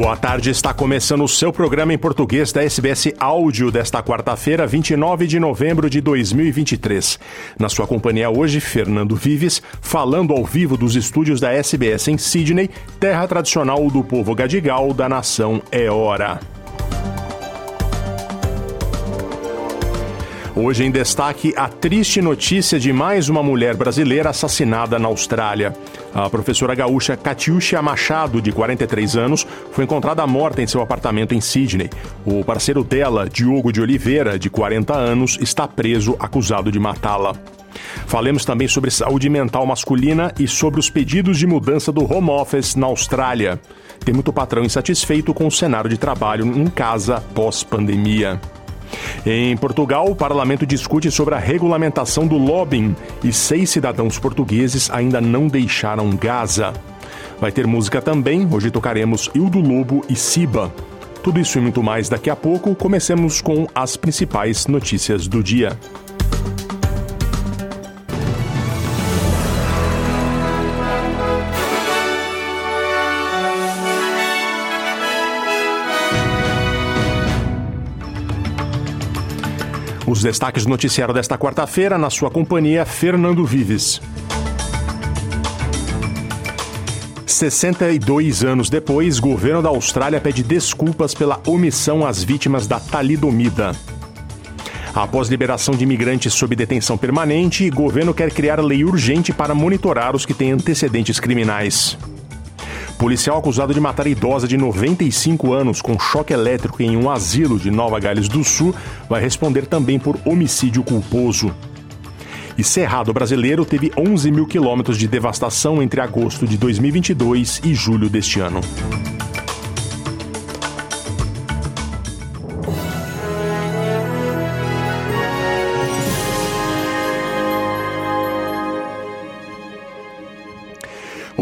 Boa tarde, está começando o seu programa em português da SBS Áudio desta quarta-feira, 29 de novembro de 2023. Na sua companhia hoje, Fernando Vives, falando ao vivo dos estúdios da SBS em Sydney, terra tradicional do povo gadigal da nação É Hora. Hoje em destaque a triste notícia de mais uma mulher brasileira assassinada na Austrália. A professora gaúcha Catiúcia Machado, de 43 anos, foi encontrada morta em seu apartamento em Sydney. O parceiro dela, Diogo de Oliveira, de 40 anos, está preso acusado de matá-la. Falemos também sobre saúde mental masculina e sobre os pedidos de mudança do home office na Austrália. Tem muito patrão insatisfeito com o cenário de trabalho em casa pós-pandemia. Em Portugal, o parlamento discute sobre a regulamentação do lobbying e seis cidadãos portugueses ainda não deixaram Gaza. Vai ter música também, hoje tocaremos Ildo Lobo e Siba. Tudo isso e muito mais daqui a pouco. Comecemos com as principais notícias do dia. Os destaques do noticiário desta quarta-feira, na sua companhia, Fernando Vives. 62 anos depois, governo da Austrália pede desculpas pela omissão às vítimas da talidomida. Após liberação de imigrantes sob detenção permanente, governo quer criar lei urgente para monitorar os que têm antecedentes criminais. Policial acusado de matar idosa de 95 anos com choque elétrico em um asilo de Nova Gales do Sul vai responder também por homicídio culposo. E Cerrado Brasileiro teve 11 mil quilômetros de devastação entre agosto de 2022 e julho deste ano.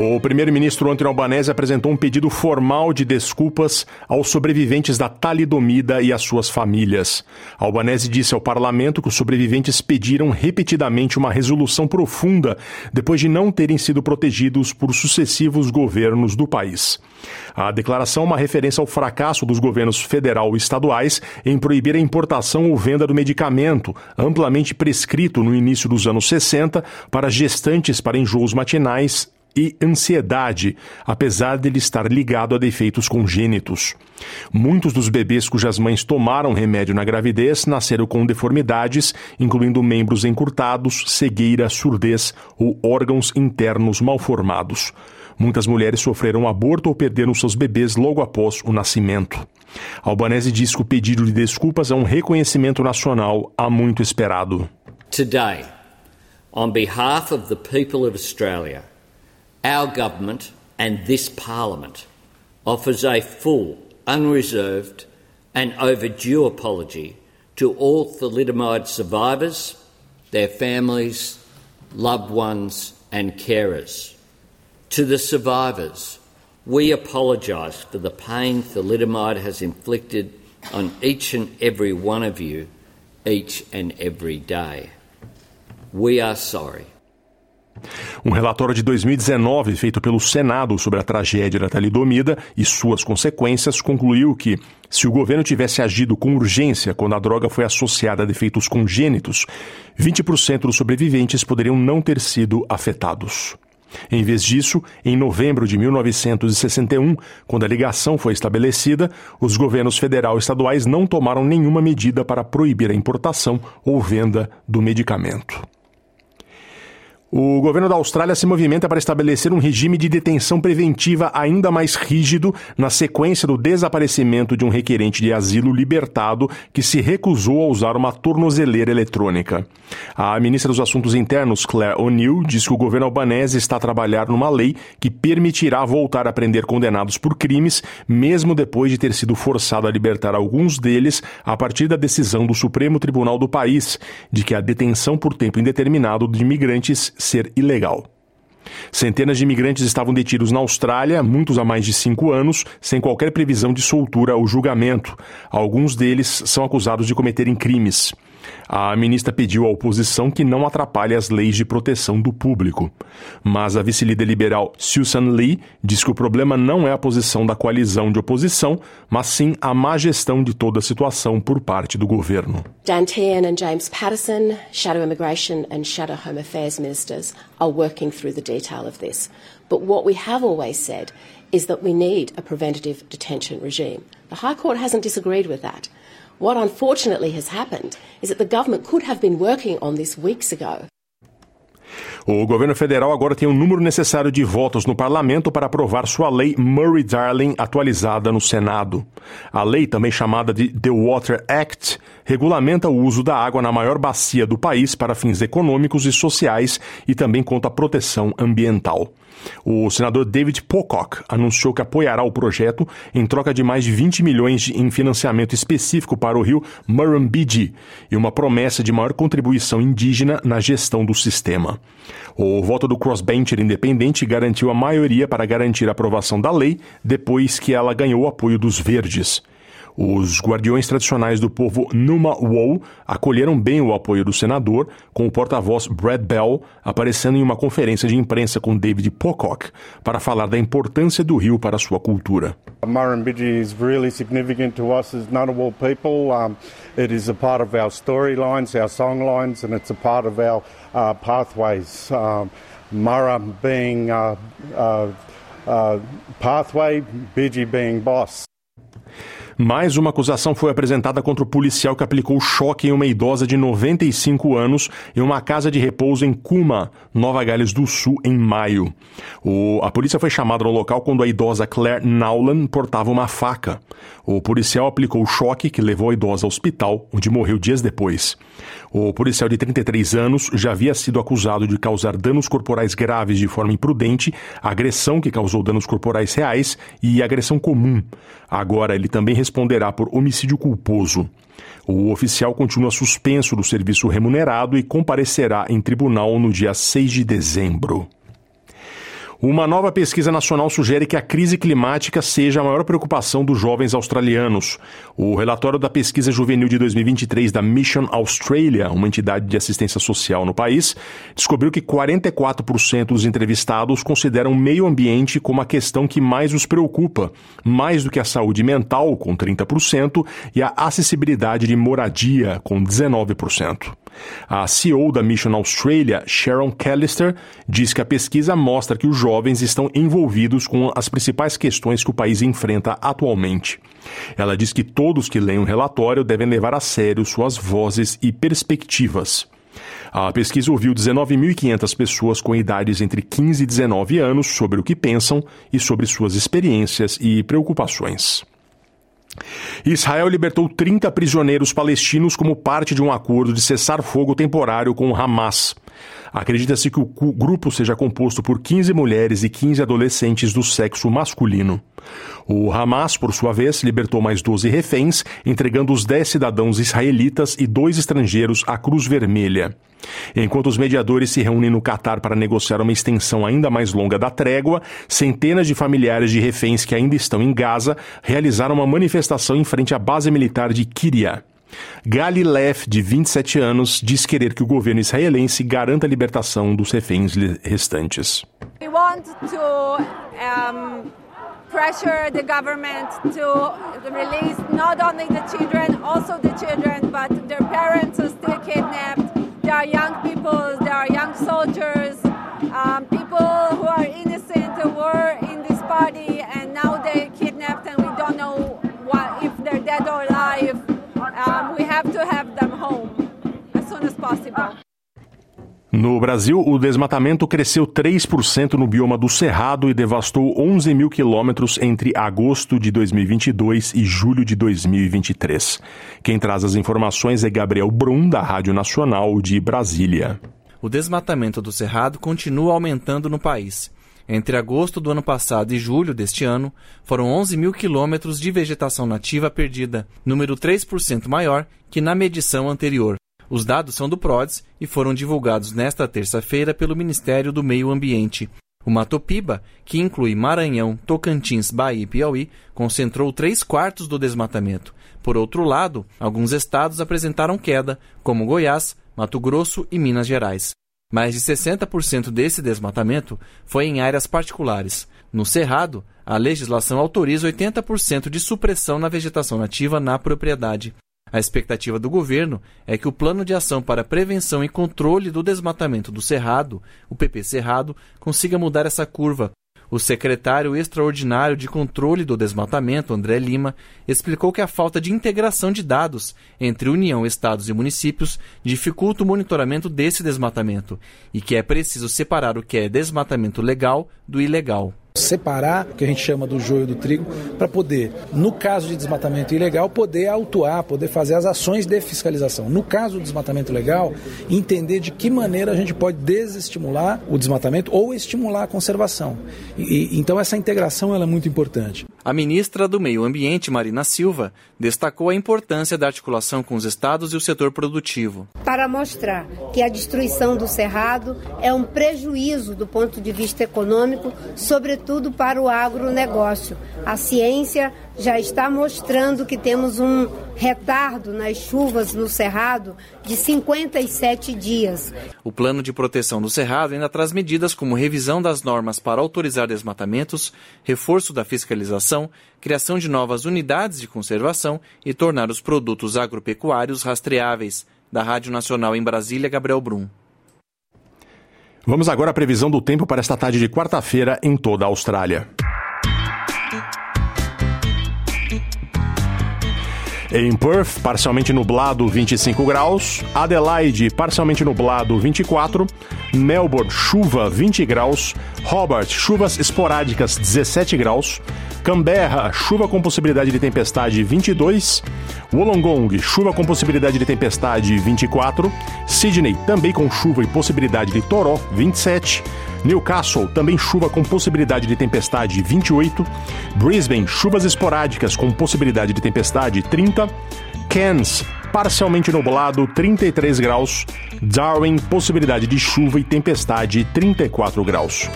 O primeiro-ministro Antônio Albanese apresentou um pedido formal de desculpas aos sobreviventes da talidomida e às suas famílias. Albanese disse ao parlamento que os sobreviventes pediram repetidamente uma resolução profunda depois de não terem sido protegidos por sucessivos governos do país. A declaração é uma referência ao fracasso dos governos federal e estaduais em proibir a importação ou venda do medicamento, amplamente prescrito no início dos anos 60 para gestantes para enjoos matinais e ansiedade, apesar de ele estar ligado a defeitos congênitos. Muitos dos bebês cujas mães tomaram remédio na gravidez nasceram com deformidades, incluindo membros encurtados, cegueira, surdez ou órgãos internos mal formados. Muitas mulheres sofreram aborto ou perderam seus bebês logo após o nascimento. Albanese diz que o pedido de desculpas é um reconhecimento nacional há muito esperado. Today, on behalf of the people of Australia, our government and this parliament offers a full, unreserved, and overdue apology to all thalidomide survivors, their families, loved ones, and carers. To the survivors, we apologise for the pain thalidomide has inflicted on each and every one of you each and every day. We are sorry. Um relatório de 2019 feito pelo Senado sobre a tragédia da talidomida e suas consequências concluiu que, se o governo tivesse agido com urgência quando a droga foi associada a defeitos congênitos, 20% dos sobreviventes poderiam não ter sido afetados. Em vez disso, em novembro de 1961, quando a ligação foi estabelecida, os governos federal e estaduais não tomaram nenhuma medida para proibir a importação ou venda do medicamento. O governo da Austrália se movimenta para estabelecer um regime de detenção preventiva ainda mais rígido na sequência do desaparecimento de um requerente de asilo libertado que se recusou a usar uma tornozeleira eletrônica. A ministra dos Assuntos Internos, Claire O'Neill, diz que o governo albanese está a trabalhar numa lei que permitirá voltar a prender condenados por crimes, mesmo depois de ter sido forçado a libertar alguns deles a partir da decisão do Supremo Tribunal do país de que a detenção por tempo indeterminado de imigrantes ser ilegal. Centenas de imigrantes estavam detidos na Austrália, muitos há mais de cinco anos, sem qualquer previsão de soltura ou julgamento. Alguns deles são acusados de cometerem crimes. A ministra pediu à oposição que não atrapalhe as leis de proteção do público. Mas a vice-líder liberal Susan Lee diz que o problema não é a posição da coalizão de oposição, mas sim a má gestão de toda a situação por parte do governo. Dan Tehan and James Patterson, Shadow Immigration and Shadow Home Affairs ministers, are working through the detail of this. But what we have always said is that we need a preventative detention regime. The High Court hasn't disagreed with that. What unfortunately has happened is that the government could have been working on this weeks ago. O governo federal agora tem o número necessário de votos no parlamento para aprovar sua lei Murray-Darling atualizada no Senado. A lei, também chamada de The Water Act, regulamenta o uso da água na maior bacia do país para fins econômicos e sociais e também conta proteção ambiental. O senador David Pocock anunciou que apoiará o projeto em troca de mais de 20 milhões em financiamento específico para o rio Murrumbidgee e uma promessa de maior contribuição indígena na gestão do sistema. O voto do crossbencher independente garantiu a maioria para garantir a aprovação da lei depois que ela ganhou o apoio dos verdes. Os guardiões tradicionais do povo Numa Wou acolheram bem o apoio do senador, com o porta-voz Brad Bell aparecendo em uma conferência de imprensa com David Pocock para falar da importância do rio para sua cultura. Murrumbidgee is really significant to us as Ngunnawal people. Um, it is a part of our storylines, our songlines, and it's a part of our uh, pathways. Um, Murra being uh, uh, uh pathway, Bidgie being boss. Mais uma acusação foi apresentada contra o policial que aplicou choque em uma idosa de 95 anos em uma casa de repouso em Kuma, Nova Gales do Sul, em maio. O, a polícia foi chamada ao local quando a idosa Claire Nowlan portava uma faca. O policial aplicou choque que levou a idosa ao hospital, onde morreu dias depois. O policial de 33 anos já havia sido acusado de causar danos corporais graves de forma imprudente, agressão que causou danos corporais reais e agressão comum. Agora ele também responderá por homicídio culposo. O oficial continua suspenso do serviço remunerado e comparecerá em tribunal no dia 6 de dezembro. Uma nova pesquisa nacional sugere que a crise climática seja a maior preocupação dos jovens australianos. O relatório da pesquisa juvenil de 2023 da Mission Australia, uma entidade de assistência social no país, descobriu que 44% dos entrevistados consideram o meio ambiente como a questão que mais os preocupa, mais do que a saúde mental, com 30%, e a acessibilidade de moradia, com 19%. A CEO da Mission Australia, Sharon Callister, diz que a pesquisa mostra que os jovens estão envolvidos com as principais questões que o país enfrenta atualmente. Ela diz que todos que leem o relatório devem levar a sério suas vozes e perspectivas. A pesquisa ouviu 19.500 pessoas com idades entre 15 e 19 anos sobre o que pensam e sobre suas experiências e preocupações. Israel libertou 30 prisioneiros palestinos como parte de um acordo de cessar fogo temporário com o Hamas. Acredita-se que o grupo seja composto por 15 mulheres e 15 adolescentes do sexo masculino. O Hamas, por sua vez, libertou mais 12 reféns, entregando os 10 cidadãos israelitas e dois estrangeiros à Cruz Vermelha. Enquanto os mediadores se reúnem no Catar para negociar uma extensão ainda mais longa da trégua, centenas de familiares de reféns que ainda estão em Gaza realizaram uma manifestação em frente à base militar de Kiria. Galilev, de 27 anos, diz querer que o governo israelense garanta a libertação dos reféns restantes. We want to, um, pressure the government to release not only the children, also the children, but their parents are still kidnapped. There are young people, there are young soldiers, um, people who are innocent who were in this party and now they're kidnapped and we don't know what, if they're dead or alive. Um, we have to have them home as soon as possible. No Brasil, o desmatamento cresceu 3% no bioma do Cerrado e devastou 11 mil quilômetros entre agosto de 2022 e julho de 2023. Quem traz as informações é Gabriel Brum, da Rádio Nacional de Brasília. O desmatamento do Cerrado continua aumentando no país. Entre agosto do ano passado e julho deste ano, foram 11 mil quilômetros de vegetação nativa perdida, número 3% maior que na medição anterior. Os dados são do PRODES e foram divulgados nesta terça-feira pelo Ministério do Meio Ambiente. O Matopiba, que inclui Maranhão, Tocantins, Bahia e Piauí, concentrou três quartos do desmatamento. Por outro lado, alguns estados apresentaram queda, como Goiás, Mato Grosso e Minas Gerais. Mais de 60% desse desmatamento foi em áreas particulares. No Cerrado, a legislação autoriza 80% de supressão na vegetação nativa na propriedade. A expectativa do governo é que o Plano de Ação para Prevenção e Controle do Desmatamento do Cerrado, o PP Cerrado, consiga mudar essa curva. O secretário extraordinário de controle do desmatamento, André Lima, explicou que a falta de integração de dados entre União, estados e municípios dificulta o monitoramento desse desmatamento e que é preciso separar o que é desmatamento legal do ilegal separar o que a gente chama do joio do trigo, para poder, no caso de desmatamento ilegal, poder autuar, poder fazer as ações de fiscalização. No caso do desmatamento legal, entender de que maneira a gente pode desestimular o desmatamento ou estimular a conservação. E, então essa integração é muito importante. A ministra do Meio Ambiente, Marina Silva, destacou a importância da articulação com os estados e o setor produtivo. Para mostrar que a destruição do cerrado é um prejuízo do ponto de vista econômico, sobretudo sobretudo para o agronegócio. A ciência já está mostrando que temos um retardo nas chuvas no Cerrado de 57 dias. O plano de proteção do Cerrado ainda traz medidas como revisão das normas para autorizar desmatamentos, reforço da fiscalização, criação de novas unidades de conservação e tornar os produtos agropecuários rastreáveis. Da Rádio Nacional em Brasília, Gabriel Brum. Vamos agora à previsão do tempo para esta tarde de quarta-feira em toda a Austrália. Em Perth, parcialmente nublado, 25 graus. Adelaide, parcialmente nublado, 24. Melbourne, chuva, 20 graus. Hobart, chuvas esporádicas, 17 graus. Canberra, chuva com possibilidade de tempestade, 22. Wollongong, chuva com possibilidade de tempestade, 24. Sydney, também com chuva e possibilidade de toró, 27. Newcastle, também chuva com possibilidade de tempestade 28. Brisbane, chuvas esporádicas com possibilidade de tempestade 30. Cairns, parcialmente nublado 33 graus. Darwin, possibilidade de chuva e tempestade 34 graus.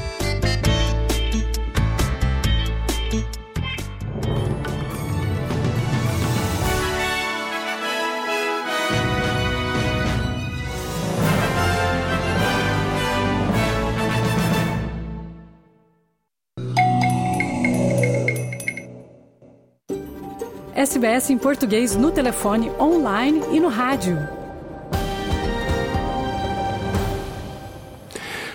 SBS em português no telefone, online e no rádio.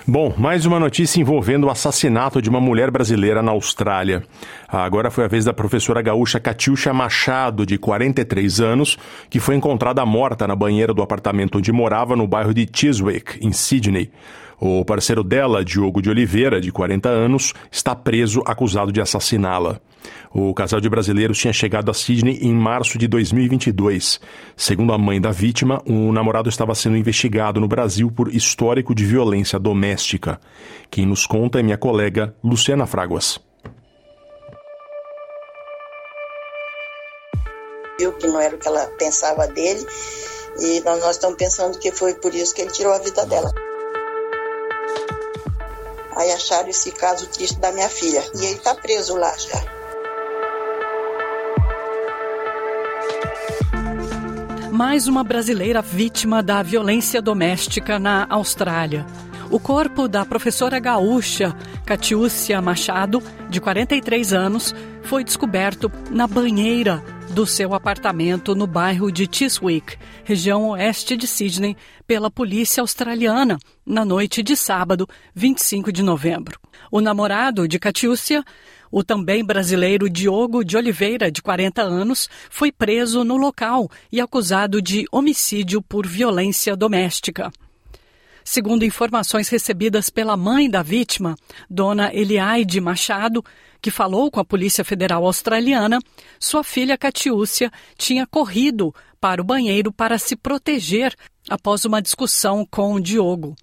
Bom, mais uma notícia envolvendo o assassinato de uma mulher brasileira na Austrália. Agora foi a vez da professora gaúcha Catiuxa Machado, de 43 anos, que foi encontrada morta na banheira do apartamento onde morava no bairro de Chiswick, em Sydney. O parceiro dela, Diogo de Oliveira, de 40 anos, está preso acusado de assassiná-la. O casal de brasileiros tinha chegado a Sydney em março de 2022. Segundo a mãe da vítima, o namorado estava sendo investigado no Brasil por histórico de violência doméstica. Quem nos conta é minha colega Luciana Fraguas. Viu que não era o que ela pensava dele e nós, nós estamos pensando que foi por isso que ele tirou a vida dela. Aí acharam esse caso triste da minha filha. E ele está preso lá já. Mais uma brasileira vítima da violência doméstica na Austrália. O corpo da professora gaúcha Catiúcia Machado, de 43 anos, foi descoberto na banheira do seu apartamento no bairro de Chiswick, região oeste de Sydney, pela polícia australiana na noite de sábado, 25 de novembro. O namorado de Catiúcia, o também brasileiro Diogo de Oliveira, de 40 anos, foi preso no local e acusado de homicídio por violência doméstica. Segundo informações recebidas pela mãe da vítima, dona Eliaide Machado, que falou com a Polícia Federal Australiana, sua filha Catiúcia tinha corrido para o banheiro para se proteger após uma discussão com Diogo.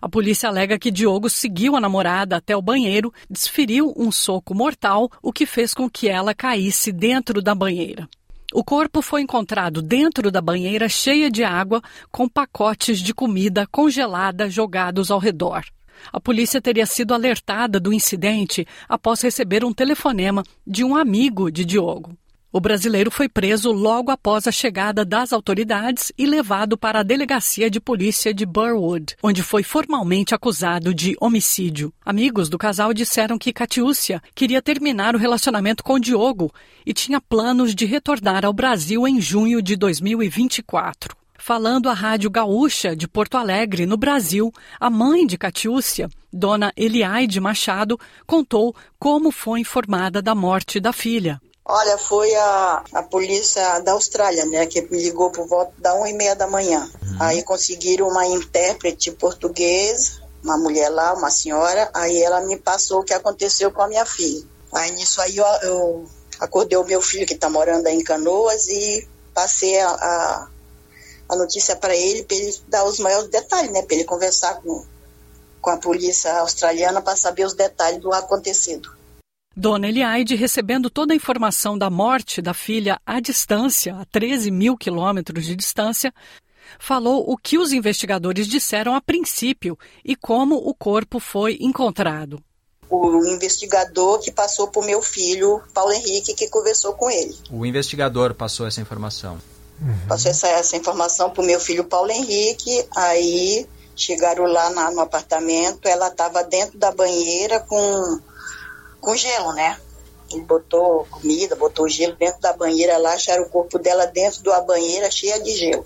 A polícia alega que Diogo seguiu a namorada até o banheiro, desferiu um soco mortal, o que fez com que ela caísse dentro da banheira. O corpo foi encontrado dentro da banheira cheia de água, com pacotes de comida congelada jogados ao redor. A polícia teria sido alertada do incidente após receber um telefonema de um amigo de Diogo. O brasileiro foi preso logo após a chegada das autoridades e levado para a delegacia de polícia de Burwood, onde foi formalmente acusado de homicídio. Amigos do casal disseram que Catiúcia queria terminar o relacionamento com Diogo e tinha planos de retornar ao Brasil em junho de 2024. Falando à Rádio Gaúcha de Porto Alegre, no Brasil, a mãe de Catiúcia, dona Eliaide Machado, contou como foi informada da morte da filha. Olha, foi a, a polícia da Austrália, né, que me ligou por volta da uma e meia da manhã. Uhum. Aí conseguiram uma intérprete portuguesa, uma mulher lá, uma senhora, aí ela me passou o que aconteceu com a minha filha. Aí nisso aí eu, eu acordei o meu filho que está morando aí em Canoas e passei a, a, a notícia para ele, para ele dar os maiores detalhes, né, para ele conversar com, com a polícia australiana para saber os detalhes do acontecido. Dona Eliaide, recebendo toda a informação da morte da filha à distância, a 13 mil quilômetros de distância, falou o que os investigadores disseram a princípio e como o corpo foi encontrado. O investigador que passou para o meu filho, Paulo Henrique, que conversou com ele. O investigador passou essa informação. Uhum. Passou essa, essa informação para o meu filho Paulo Henrique, aí chegaram lá na, no apartamento, ela estava dentro da banheira com com gelo, né? Ele botou comida, botou gelo dentro da banheira lá, acharam o corpo dela dentro da banheira cheia de gelo.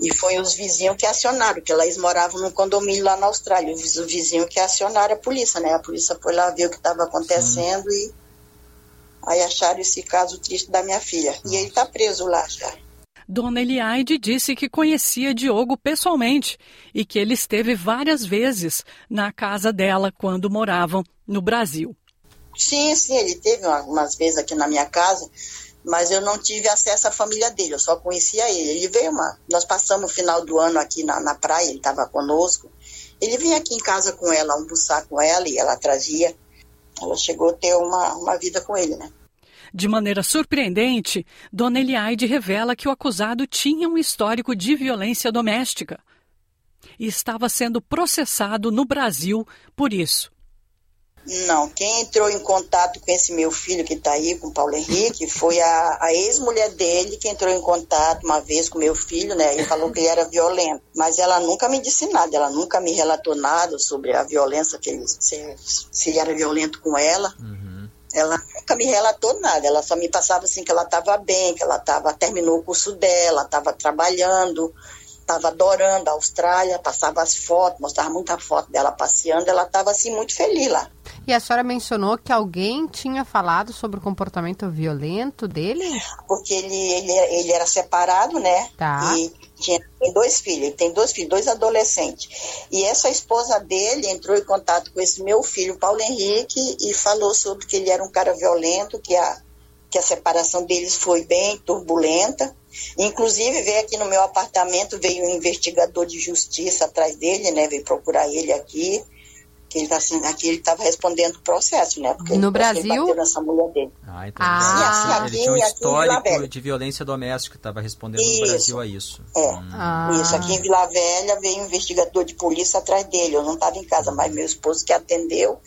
E foi os vizinhos que acionaram, que eles moravam num condomínio lá na Austrália. Os vizinhos que acionaram a polícia, né? A polícia foi lá ver o que estava acontecendo Sim. e aí acharam esse caso triste da minha filha. E ele está preso lá já. Dona Eliaide disse que conhecia Diogo pessoalmente e que ele esteve várias vezes na casa dela quando moravam no Brasil. Sim, sim, ele teve algumas vezes aqui na minha casa, mas eu não tive acesso à família dele, eu só conhecia ele. Ele veio uma. Nós passamos o final do ano aqui na, na praia, ele estava conosco. Ele vinha aqui em casa com ela, almoçar com ela e ela trazia. Ela chegou a ter uma, uma vida com ele, né? De maneira surpreendente, Dona Eliaide revela que o acusado tinha um histórico de violência doméstica e estava sendo processado no Brasil por isso. Não, quem entrou em contato com esse meu filho que está aí, com o Paulo Henrique, foi a, a ex-mulher dele que entrou em contato uma vez com meu filho, né? E falou que ele era violento. Mas ela nunca me disse nada, ela nunca me relatou nada sobre a violência, que ele, se, se ele era violento com ela. Uhum. Ela nunca me relatou nada, ela só me passava assim que ela estava bem, que ela tava, terminou o curso dela, estava trabalhando, estava adorando a Austrália, passava as fotos, mostrava muita foto dela passeando, ela estava assim muito feliz lá. E a senhora mencionou que alguém tinha falado sobre o comportamento violento dele? Porque ele, ele, ele era separado, né? Tá. E tinha dois filhos, ele tem dois filhos, dois adolescentes. E essa esposa dele entrou em contato com esse meu filho, Paulo Henrique, e falou sobre que ele era um cara violento, que a, que a separação deles foi bem turbulenta. Inclusive, veio aqui no meu apartamento, veio um investigador de justiça atrás dele, né? Veio procurar ele aqui que ele tá assim, aqui ele estava respondendo o processo, né? Porque no Brasil? nessa mulher dele. Ah, entendi. Ah, assim, ele tinha um histórico de violência doméstica, estava respondendo isso. no Brasil a isso. É, hum. ah. isso. Aqui em Vila Velha veio um investigador de polícia atrás dele. Eu não estava em casa, mas meu esposo que atendeu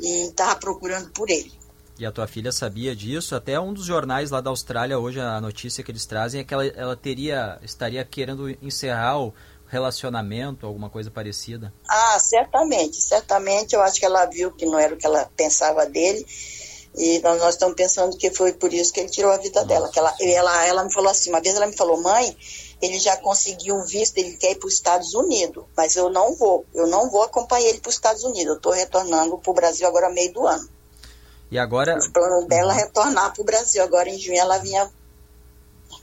e estava procurando por ele. E a tua filha sabia disso? Até um dos jornais lá da Austrália, hoje, a notícia que eles trazem é que ela, ela teria, estaria querendo encerrar o relacionamento, alguma coisa parecida? Ah, certamente, certamente. Eu acho que ela viu que não era o que ela pensava dele. E nós, nós estamos pensando que foi por isso que ele tirou a vida Nossa. dela. Que ela, ela, ela me falou assim, uma vez ela me falou, mãe, ele já conseguiu um visto, ele quer ir para os Estados Unidos, mas eu não vou, eu não vou acompanhar ele para os Estados Unidos. Eu estou retornando para o Brasil agora meio do ano. E agora. O plano dela é retornar para o Brasil. Agora em junho ela vinha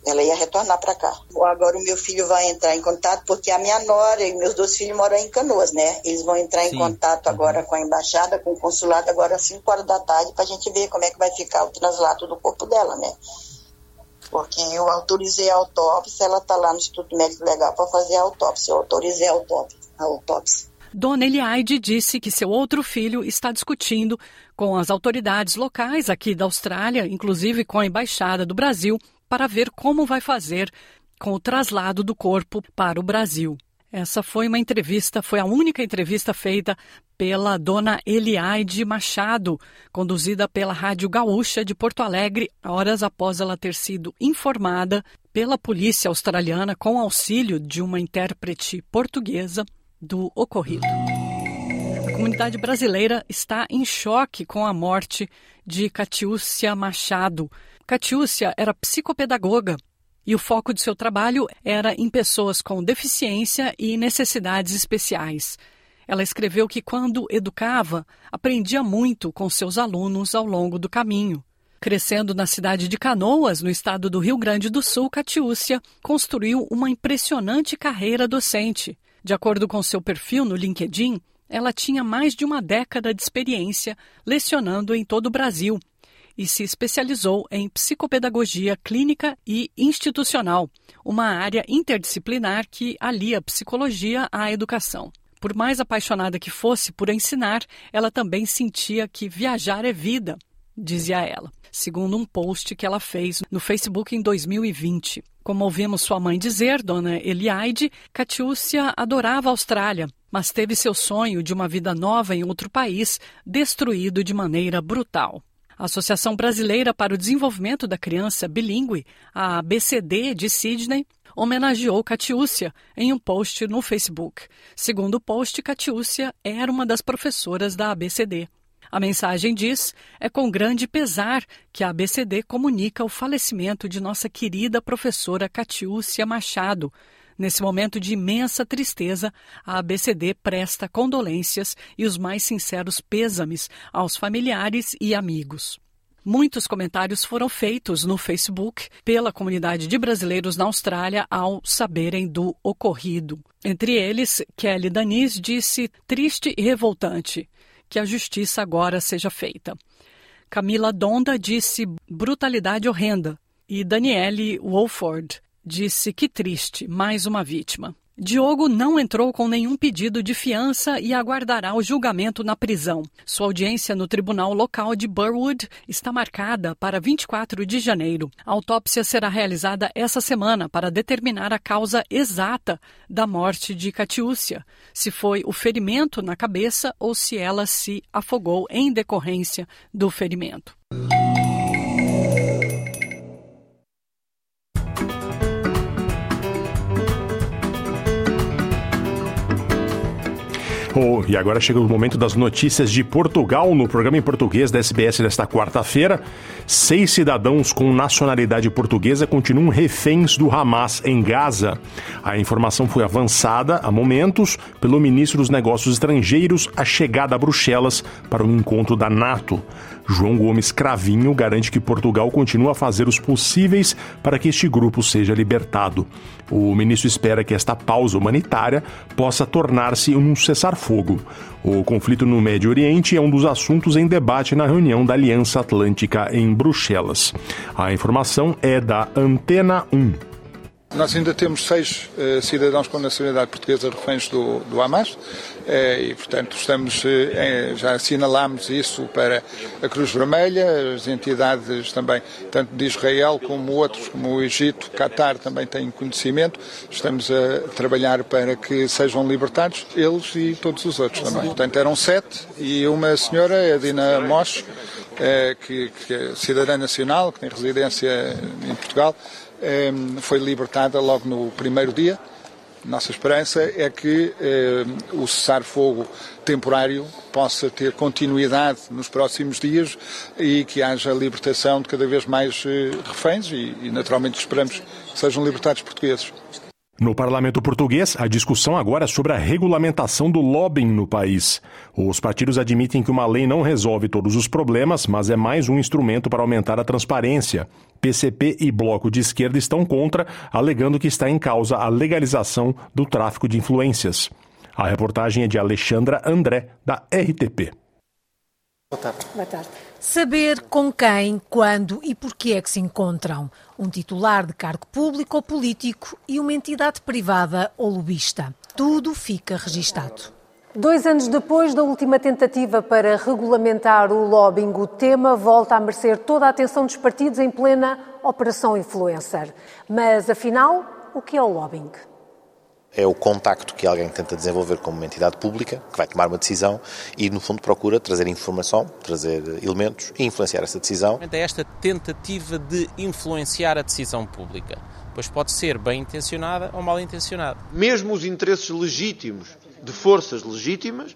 Ela ia retornar para cá. Agora o meu filho vai entrar em contato, porque a minha nora e meus dois filhos moram em Canoas, né? Eles vão entrar em Sim. contato agora com a embaixada, com o consulado, agora às 5 horas da tarde, para a gente ver como é que vai ficar o translado do corpo dela, né? Porque eu autorizei a autópsia, ela está lá no Instituto Médico Legal para fazer a autópsia. Eu autorizei a autópsia. A autópsia. Dona Eliade disse que seu outro filho está discutindo com as autoridades locais aqui da Austrália, inclusive com a Embaixada do Brasil, para ver como vai fazer com o traslado do corpo para o Brasil. Essa foi uma entrevista, foi a única entrevista feita pela dona Eliaide Machado, conduzida pela Rádio Gaúcha de Porto Alegre, horas após ela ter sido informada pela polícia australiana com auxílio de uma intérprete portuguesa do ocorrido. A comunidade brasileira está em choque com a morte de Catiúcia Machado. Catiúcia era psicopedagoga e o foco de seu trabalho era em pessoas com deficiência e necessidades especiais. Ela escreveu que, quando educava, aprendia muito com seus alunos ao longo do caminho. Crescendo na cidade de Canoas, no estado do Rio Grande do Sul, Catiúcia construiu uma impressionante carreira docente. De acordo com seu perfil no LinkedIn, ela tinha mais de uma década de experiência lecionando em todo o Brasil e se especializou em psicopedagogia clínica e institucional, uma área interdisciplinar que alia psicologia à educação. Por mais apaixonada que fosse por ensinar, ela também sentia que viajar é vida, dizia ela, segundo um post que ela fez no Facebook em 2020. Como ouvimos sua mãe dizer, Dona Eliaide, Catiúcia adorava a Austrália, mas teve seu sonho de uma vida nova em outro país destruído de maneira brutal. A Associação Brasileira para o Desenvolvimento da Criança Bilingue, a ABCD de Sydney, homenageou Catiúcia em um post no Facebook. Segundo o post, Catiúcia era uma das professoras da ABCD. A mensagem diz: é com grande pesar que a ABCD comunica o falecimento de nossa querida professora Catiúcia Machado, Nesse momento de imensa tristeza, a ABCD presta condolências e os mais sinceros pêsames aos familiares e amigos. Muitos comentários foram feitos no Facebook pela comunidade de brasileiros na Austrália ao saberem do ocorrido. Entre eles, Kelly Danis disse triste e revoltante que a justiça agora seja feita. Camila Donda disse brutalidade horrenda. E Daniele Wolford disse que triste, mais uma vítima. Diogo não entrou com nenhum pedido de fiança e aguardará o julgamento na prisão. Sua audiência no tribunal local de Burwood está marcada para 24 de janeiro. A autópsia será realizada essa semana para determinar a causa exata da morte de Catiúcia, se foi o ferimento na cabeça ou se ela se afogou em decorrência do ferimento. E agora chega o momento das notícias de Portugal no programa em português da SBS desta quarta-feira. Seis cidadãos com nacionalidade portuguesa continuam reféns do Hamas em Gaza. A informação foi avançada há momentos pelo ministro dos Negócios Estrangeiros à chegada a Bruxelas para o um encontro da NATO. João Gomes Cravinho garante que Portugal continua a fazer os possíveis para que este grupo seja libertado. O ministro espera que esta pausa humanitária possa tornar-se um cessar-fogo. O conflito no Médio Oriente é um dos assuntos em debate na reunião da Aliança Atlântica em Bruxelas. A informação é da Antena 1. Nós ainda temos seis uh, cidadãos com nacionalidade portuguesa reféns do, do Hamas uh, e, portanto, estamos, uh, já assinalámos isso para a Cruz Vermelha, as entidades também, tanto de Israel como outros, como o Egito, Qatar também têm conhecimento. Estamos a trabalhar para que sejam libertados eles e todos os outros também. Portanto, eram sete e uma senhora, a Dina Mosch, que, que é cidadã nacional, que tem residência em Portugal, foi libertada logo no primeiro dia. Nossa esperança é que ehm, o cessar-fogo temporário possa ter continuidade nos próximos dias e que haja libertação de cada vez mais eh, reféns e naturalmente esperamos que sejam libertados portugueses. No parlamento português, a discussão agora é sobre a regulamentação do lobbying no país. Os partidos admitem que uma lei não resolve todos os problemas, mas é mais um instrumento para aumentar a transparência. PCP e Bloco de Esquerda estão contra, alegando que está em causa a legalização do tráfico de influências. A reportagem é de Alexandra André, da RTP. Boa tarde. Boa tarde. Saber com quem, quando e por que é que se encontram. Um titular de cargo público ou político e uma entidade privada ou lobista. Tudo fica registado. Dois anos depois da última tentativa para regulamentar o lobbying, o tema volta a merecer toda a atenção dos partidos em plena Operação Influencer. Mas, afinal, o que é o lobbying? É o contacto que alguém tenta desenvolver como uma entidade pública, que vai tomar uma decisão e, no fundo, procura trazer informação, trazer elementos e influenciar essa decisão. É esta tentativa de influenciar a decisão pública. Pois pode ser bem intencionada ou mal intencionada. Mesmo os interesses legítimos de forças legítimas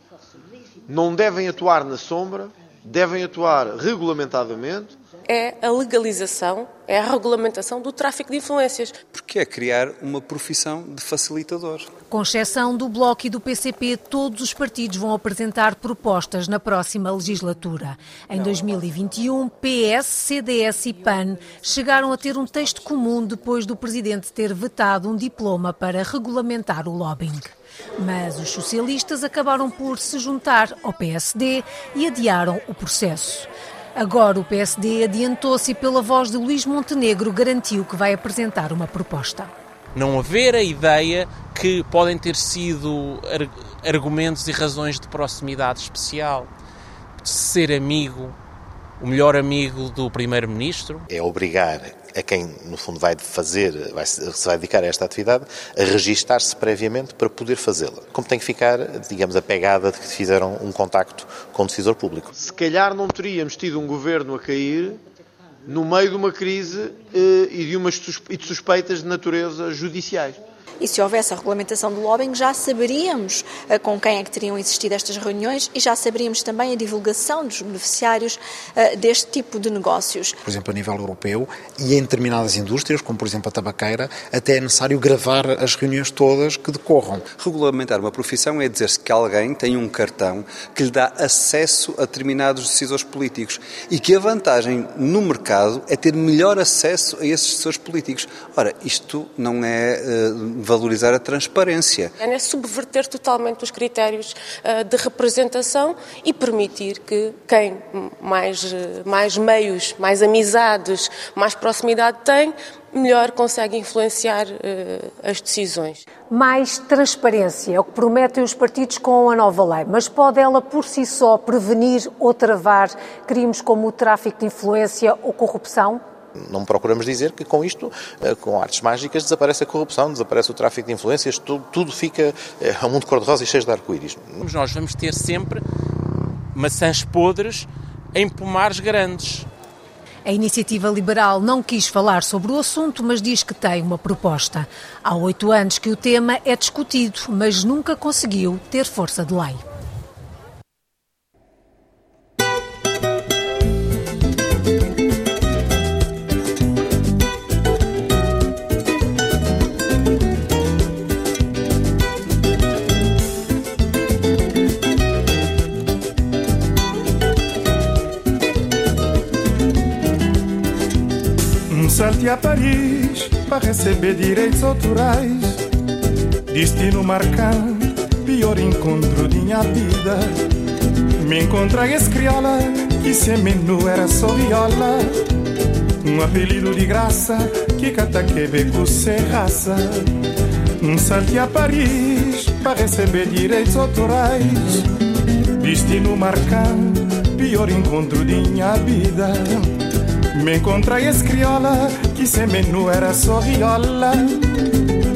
não devem atuar na sombra, devem atuar regulamentadamente é a legalização, é a regulamentação do tráfico de influências. Porque é criar uma profissão de facilitador. Com exceção do Bloco e do PCP, todos os partidos vão apresentar propostas na próxima legislatura. Em 2021, PS, CDS e PAN chegaram a ter um texto comum depois do presidente ter vetado um diploma para regulamentar o lobbying. Mas os socialistas acabaram por se juntar ao PSD e adiaram o processo. Agora o PSD adiantou-se e, pela voz de Luís Montenegro, garantiu que vai apresentar uma proposta. Não haver a ideia que podem ter sido argumentos e razões de proximidade especial, de ser amigo, o melhor amigo do Primeiro-Ministro. É obrigar a quem, no fundo, vai fazer, vai, se vai dedicar a esta atividade, a registar-se previamente para poder fazê-la. Como tem que ficar, digamos, a pegada de que fizeram um contacto com o decisor público. Se calhar não teríamos tido um governo a cair no meio de uma crise eh, e, de umas, e de suspeitas de natureza judiciais e se houvesse a regulamentação do lobbying, já saberíamos uh, com quem é que teriam existido estas reuniões e já saberíamos também a divulgação dos beneficiários uh, deste tipo de negócios. Por exemplo, a nível europeu e em determinadas indústrias, como por exemplo a tabaqueira, até é necessário gravar as reuniões todas que decorram. Regulamentar uma profissão é dizer-se que alguém tem um cartão que lhe dá acesso a determinados decisores políticos e que a vantagem no mercado é ter melhor acesso a esses decisores políticos. Ora, isto não é uh, valorizar a transparência. É subverter totalmente os critérios uh, de representação e permitir que quem mais, mais meios, mais amizades, mais proximidade tem, melhor consegue influenciar uh, as decisões. Mais transparência é o que prometem os partidos com a nova lei, mas pode ela por si só prevenir ou travar crimes como o tráfico de influência ou corrupção? Não procuramos dizer que com isto, eh, com artes mágicas, desaparece a corrupção, desaparece o tráfico de influências, tudo, tudo fica é um mundo cor-de-rosa e cheio de arco-íris. Nós vamos ter sempre maçãs podres em pomares grandes. A iniciativa liberal não quis falar sobre o assunto, mas diz que tem uma proposta. Há oito anos que o tema é discutido, mas nunca conseguiu ter força de lei. Para receber direitos autorais. Destino marcante, pior encontro de minha vida. Me encontrei esse criola que se menu era só viola. Um apelido de graça que cata que beco sem raça. Um salte a Paris para receber direitos autorais. Destino marcante, pior encontro de minha vida. Me encontrei esse criola que sem menu era só viola.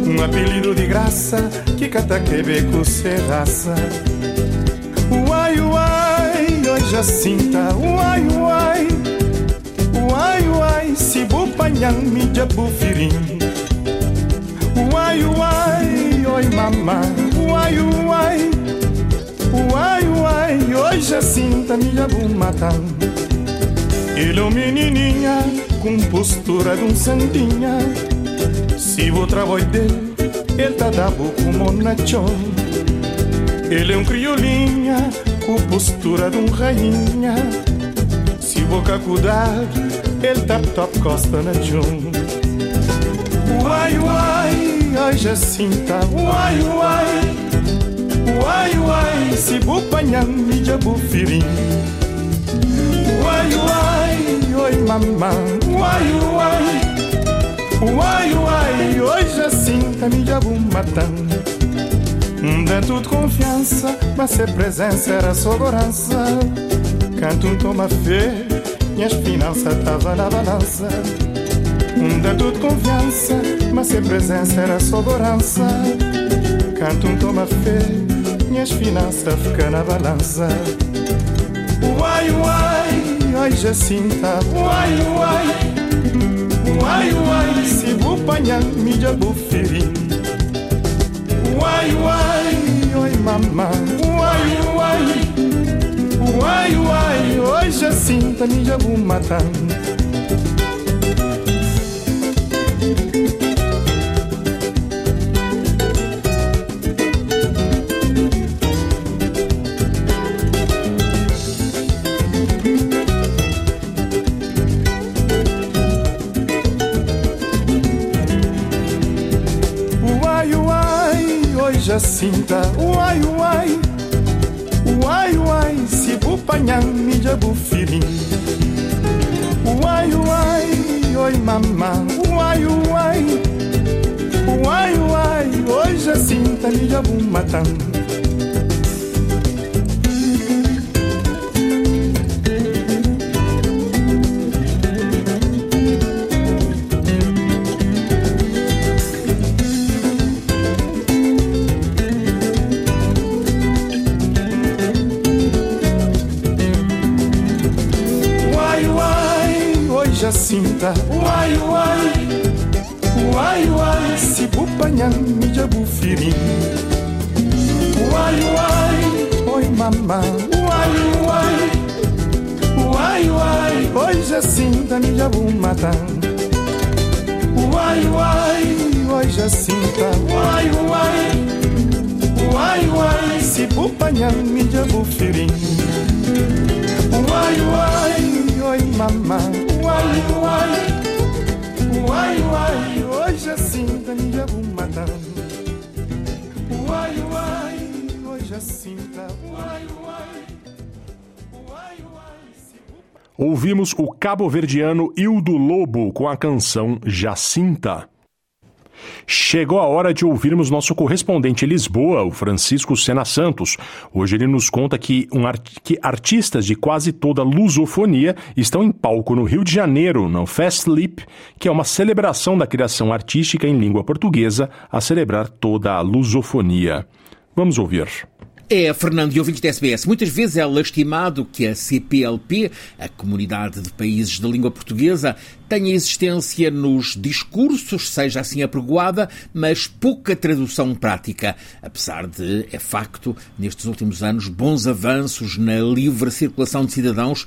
Um apelido de graça que cata que beco sem raça. Uai, uai, oi Jacinta, uai, uai. Uai, uai, se bupanhang mi jabu firim. Uai, uai, oi mamã, uai, uai. Uai, uai, oi Jacinta, jabu matando. Ele é menininha com postura de um santinha. Se vou trabalhar dele, ele tá da como nachon. Ele é um criolinha, com postura de um rainha. Se boca cuidar, ele tá top costa na chum. Uai, uai, ai Jacinta, uai, uai. Uai, uai, se bupanham, me jabu firim. Uai, uai, oi mamãe, uai, uai. Uai, uai, assim tá me jabu matando Dentro de confiança, mas se presença era segurança Canto um toma fé, minhas finanças tava na balança. Dentro de confiança, mas se presença era segurança Canto um toma fé, minhas finanças fica na balança. Uai, uai, ai Jacinta, uai, uai. Uai, uai, se bupanhang mi jabu firin Uai, uai, oi mamã Uai, uai, uai, uai. Oi Jacinta mi jabu matan. Cabo-verdiano Hildo Lobo com a canção Jacinta. Chegou a hora de ouvirmos nosso correspondente em Lisboa, o Francisco Sena Santos. Hoje ele nos conta que, um art que artistas de quase toda a lusofonia estão em palco no Rio de Janeiro, no Fast Leap, que é uma celebração da criação artística em língua portuguesa a celebrar toda a lusofonia. Vamos ouvir. É, Fernando e ouvintes da SBS, muitas vezes é lastimado que a CPLP, a Comunidade de Países de Língua Portuguesa, tenha existência nos discursos, seja assim apregoada, mas pouca tradução prática. Apesar de, é facto, nestes últimos anos, bons avanços na livre circulação de cidadãos,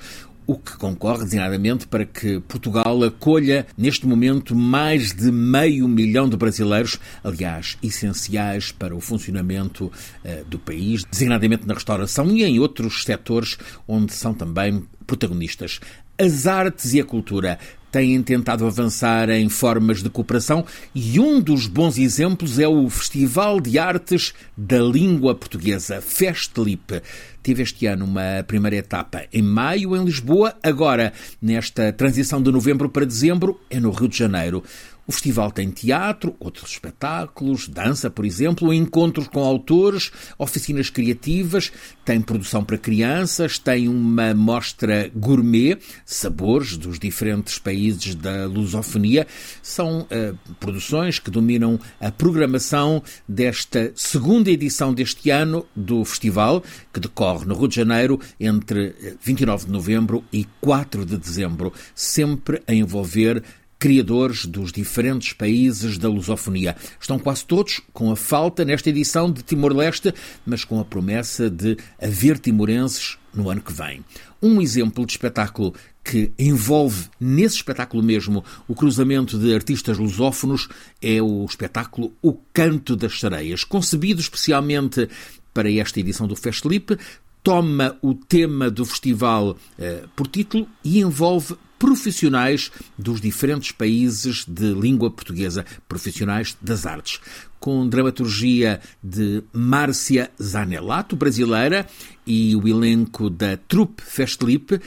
o que concorre designadamente para que Portugal acolha neste momento mais de meio milhão de brasileiros, aliás, essenciais para o funcionamento uh, do país, designadamente na restauração e em outros setores onde são também protagonistas. As artes e a cultura têm tentado avançar em formas de cooperação e um dos bons exemplos é o Festival de Artes da Língua Portuguesa, Festlip. Teve este ano uma primeira etapa em maio em Lisboa, agora, nesta transição de novembro para dezembro, é no Rio de Janeiro. O festival tem teatro, outros espetáculos, dança, por exemplo, encontros com autores, oficinas criativas, tem produção para crianças, tem uma mostra gourmet, sabores dos diferentes países da lusofonia. São uh, produções que dominam a programação desta segunda edição deste ano do festival, que decorre no Rio de Janeiro entre 29 de novembro e 4 de dezembro, sempre a envolver criadores dos diferentes países da lusofonia. Estão quase todos com a falta nesta edição de Timor-Leste, mas com a promessa de haver timorenses no ano que vem. Um exemplo de espetáculo que envolve nesse espetáculo mesmo o cruzamento de artistas lusófonos é o espetáculo O Canto das Sereias, concebido especialmente para esta edição do Festlip, toma o tema do festival eh, por título e envolve profissionais dos diferentes países de língua portuguesa, profissionais das artes. Com dramaturgia de Márcia Zanelato, brasileira, e o elenco da Trupe Festlip,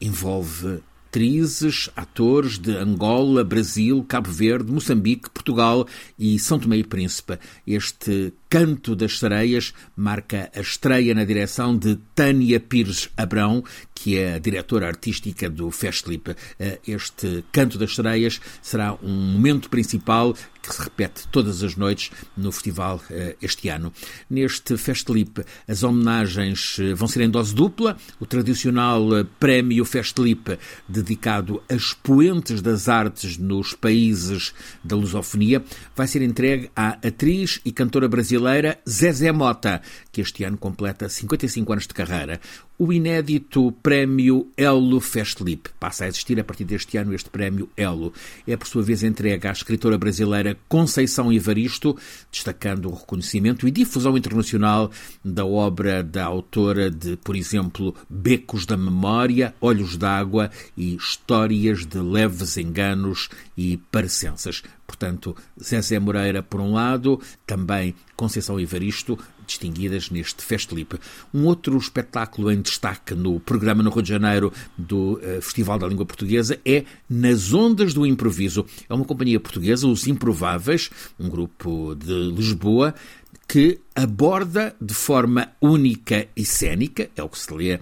envolve atrizes, atores de Angola, Brasil, Cabo Verde, Moçambique, Portugal e São Tomé e Príncipe. Este Canto das Sereias marca a estreia na direção de Tânia Pires Abrão, que é a diretora artística do Festlip. Eh, este Canto das Sereias será um momento principal que se repete todas as noites no festival eh, este ano. Neste Festlip, as homenagens eh, vão ser em dose dupla. O tradicional prémio Festlip, dedicado a expoentes das artes nos países da lusofonia, vai ser entregue à atriz e cantora brasileira brasileira Zezé Mota, que este ano completa 55 anos de carreira. O inédito Prémio Elo Festlip passa a existir a partir deste ano este Prémio Elo. É, por sua vez, entregue à escritora brasileira Conceição Evaristo, destacando o reconhecimento e difusão internacional da obra da autora de, por exemplo, Becos da Memória, Olhos d'Água e Histórias de Leves Enganos e Parecenças. Portanto, Zezé Moreira, por um lado, também Conceição Evaristo, distinguidas neste Festlip. Um outro espetáculo em destaque no programa no Rio de Janeiro do uh, Festival da Língua Portuguesa é Nas Ondas do Improviso. É uma companhia portuguesa, Os Improváveis, um grupo de Lisboa, que aborda de forma única e cênica, é o que se lê uh,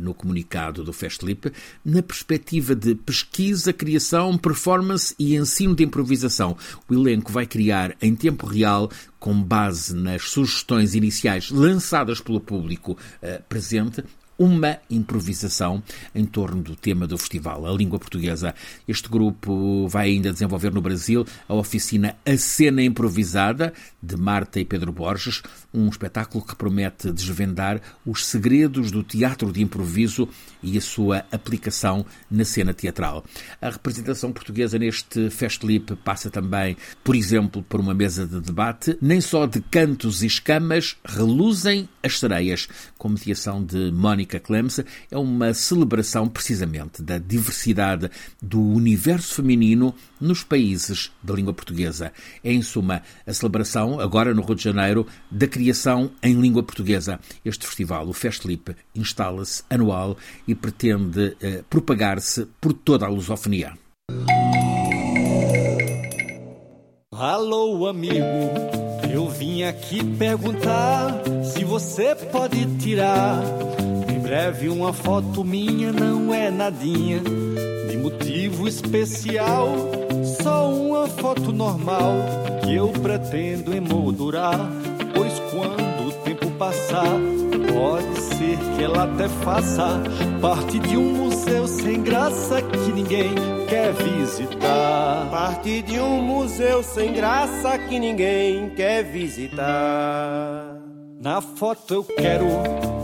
no comunicado do Festlip, na perspectiva de pesquisa, criação, performance e ensino de improvisação. O elenco vai criar em tempo real, com base nas sugestões iniciais lançadas pelo público uh, presente, uma improvisação em torno do tema do festival, a língua portuguesa. Este grupo vai ainda desenvolver no Brasil a oficina A Cena Improvisada, de Marta e Pedro Borges, um espetáculo que promete desvendar os segredos do teatro de improviso e a sua aplicação na cena teatral. A representação portuguesa neste Festlip passa também, por exemplo, por uma mesa de debate, nem só de cantos e escamas reluzem as sereias, com mediação de Mónica Mónica é uma celebração precisamente da diversidade do universo feminino nos países da língua portuguesa. É, em suma, a celebração, agora no Rio de Janeiro, da criação em língua portuguesa. Este festival, o Festlip, instala-se anual e pretende eh, propagar-se por toda a lusofonia. Alô, amigo, eu vim aqui perguntar se você pode tirar breve uma foto minha não é nadinha de motivo especial, só uma foto normal que eu pretendo emoldurar, pois quando o tempo passar, pode ser que ela até faça parte de um museu sem graça que ninguém quer visitar. Parte de um museu sem graça que ninguém quer visitar. Na foto eu quero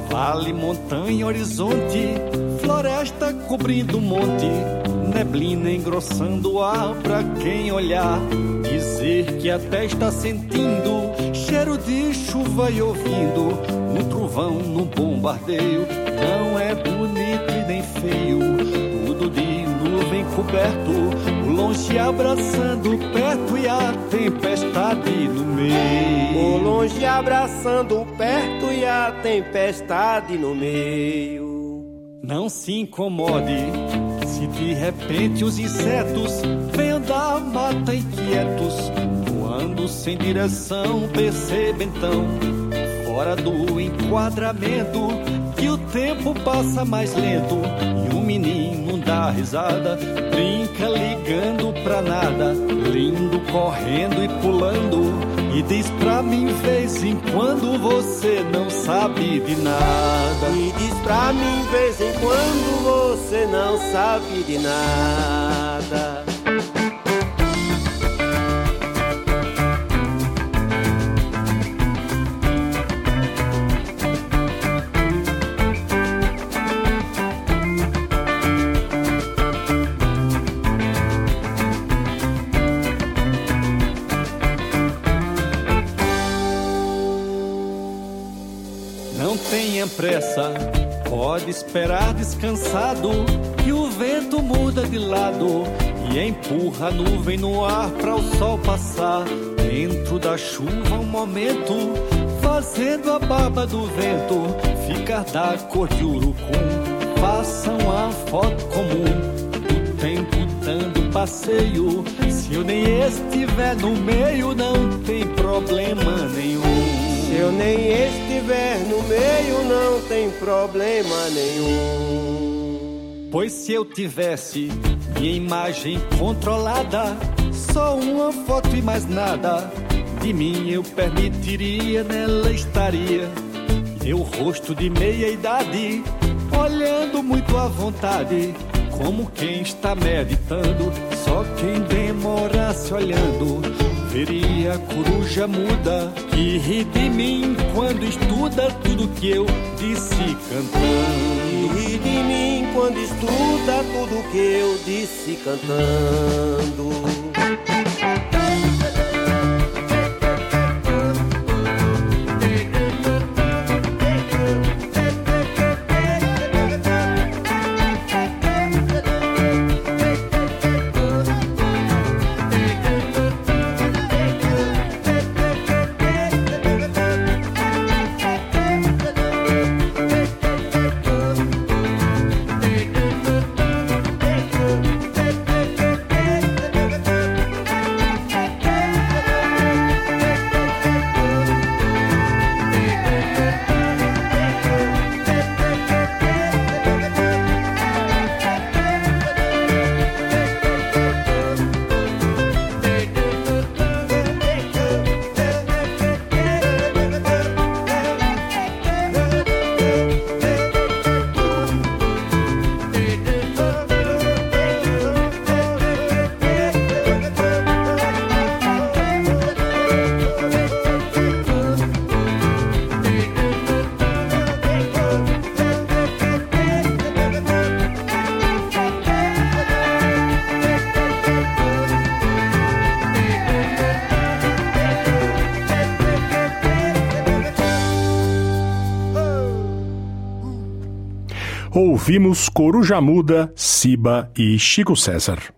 Vale, montanha, horizonte, floresta cobrindo monte, neblina engrossando o ar pra quem olhar. Dizer que até está sentindo cheiro de chuva e ouvindo um trovão no bombardeio. Não é bonito e nem feio, tudo de nuvem coberto longe abraçando perto e a tempestade no meio. O longe abraçando perto e a tempestade no meio. Não se incomode se de repente os insetos venham da mata inquietos, voando sem direção. Perceba então, fora do enquadramento, que o tempo passa mais lento e o menino dá risada, brinca ligando pra nada, lindo correndo e pulando. E diz pra mim vez em quando você não sabe de nada. E diz pra mim vez em quando você não sabe de nada. Pressa. Pode esperar descansado que o vento muda de lado e empurra a nuvem no ar para o sol passar. Dentro da chuva um momento, fazendo a barba do vento ficar da cor de urucum. Façam a foto comum do tempo dando passeio. Se eu nem estiver no meio, não tem problema nenhum. Se eu nem estiver no meio, não tem problema nenhum. Pois se eu tivesse minha imagem controlada, só uma foto e mais nada, de mim eu permitiria, nela estaria. Meu rosto de meia idade, olhando muito à vontade, como quem está meditando. Só quem demorasse olhando Veria a coruja muda que ri de mim quando estuda tudo que eu disse cantando. Que ri de mim quando estuda tudo que eu disse cantando. Ouvimos Coruja Muda, Siba e Chico César.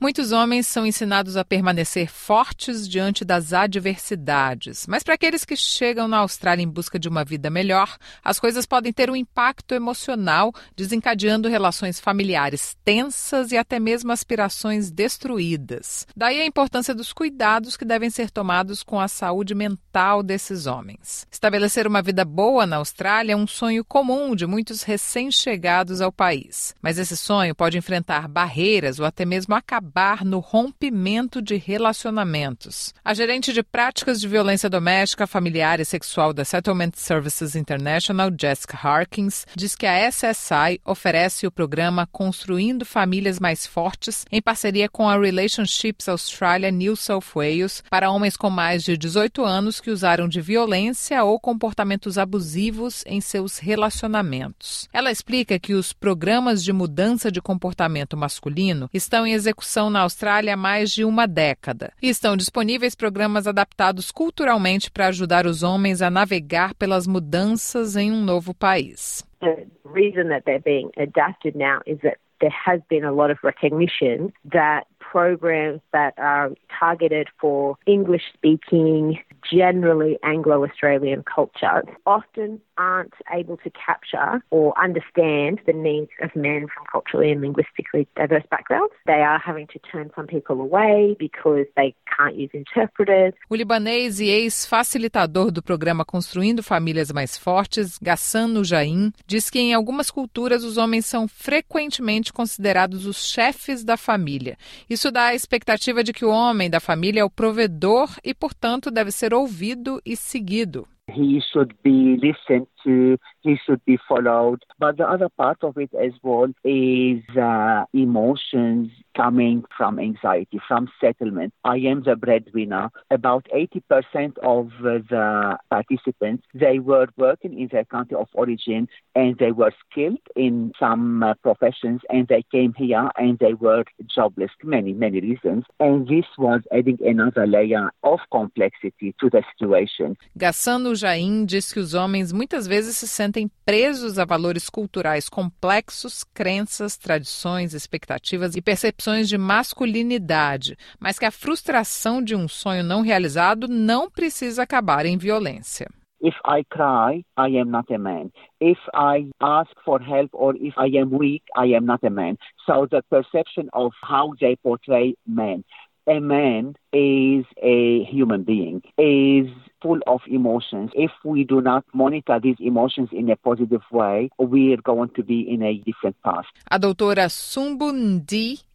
Muitos homens são ensinados a permanecer fortes diante das adversidades, mas para aqueles que chegam na Austrália em busca de uma vida melhor, as coisas podem ter um impacto emocional, desencadeando relações familiares tensas e até mesmo aspirações destruídas. Daí a importância dos cuidados que devem ser tomados com a saúde mental desses homens. Estabelecer uma vida boa na Austrália é um sonho comum de muitos recém-chegados ao país, mas esse sonho pode enfrentar barreiras ou até mesmo acabar acabar no rompimento de relacionamentos. A gerente de práticas de violência doméstica, familiar e sexual da Settlement Services International, Jessica Harkins, diz que a SSI oferece o programa Construindo Famílias Mais Fortes em parceria com a Relationships Australia New South Wales para homens com mais de 18 anos que usaram de violência ou comportamentos abusivos em seus relacionamentos. Ela explica que os programas de mudança de comportamento masculino estão em execução na Austrália há mais de uma década. E estão disponíveis programas adaptados culturalmente para ajudar os homens a navegar pelas mudanças em um novo país. The reason that they're being adapted now is that there has been a lot of recognition that programs that are targeted for English speaking, generally Anglo Australian culture often aren't able to capture or understand the needs of men from culturally and linguistically diverse backgrounds. They are having to turn some people away because they can't use interpreters. O libanês e ex-facilitador do programa Construindo Famílias Mais Fortes, Gassan Nujain, diz que em algumas culturas os homens são frequentemente considerados os chefes da família. Isso dá a expectativa de que o homem da família é o provedor e, portanto, deve ser ouvido e seguido. He should be listened to, he should be followed. But the other part of it as well is uh, emotions coming from anxiety, from settlement. I am the breadwinner. About 80% of the participants, they were working in their country of origin and they were skilled in some uh, professions and they came here and they were jobless, many, many reasons. And this was adding another layer of complexity to the situation. Gassano Jain diz que os homens muitas vezes vezes se sentem presos a valores culturais complexos, crenças, tradições, expectativas e percepções de masculinidade, mas que a frustração de um sonho não realizado não precisa acabar em violência. If I cry, I am not a man. If I ask for help or if I am weak, I am not a man. So the perception of how they portray men. A man is a human being, is full of emotions. If we do not monitor these emotions in a positive way, we are going to be in a different path. A doutora Sumbu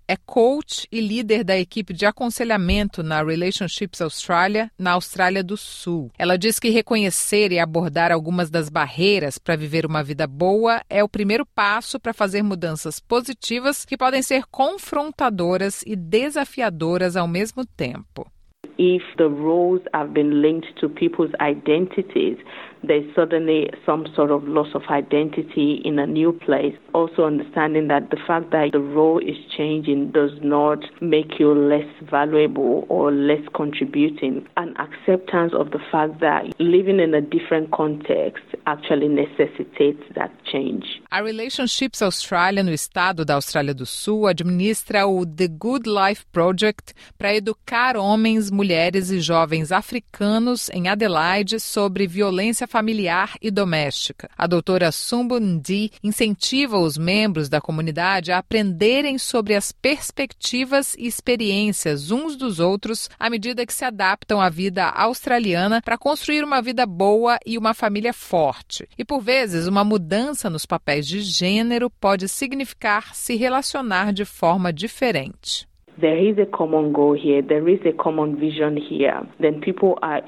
é coach e líder da equipe de aconselhamento na Relationships Australia, na Austrália do Sul. Ela diz que reconhecer e abordar algumas das barreiras para viver uma vida boa é o primeiro passo para fazer mudanças positivas que podem ser confrontadoras e desafiadoras ao mesmo tempo. If the roles have been linked to people's identities, there's suddenly some sort of loss of identity in a new place. Also, understanding that the fact that the role is changing does not make you less valuable or less contributing. An acceptance of the fact that living in a different context actually necessitates that change. A Relationships Australia, no estado da Austrália do Sul, administra o The Good Life Project para educar homens, mulheres e jovens africanos em Adelaide sobre violência familiar e doméstica. A doutora Sumbu Ndi incentiva os membros da comunidade a aprenderem sobre as perspectivas e experiências uns dos outros à medida que se adaptam à vida australiana para construir uma vida boa e uma família forte. E por vezes, uma mudança nos papéis de gênero pode significar se relacionar de forma diferente. There is a common goal here, there is a common vision here, then people are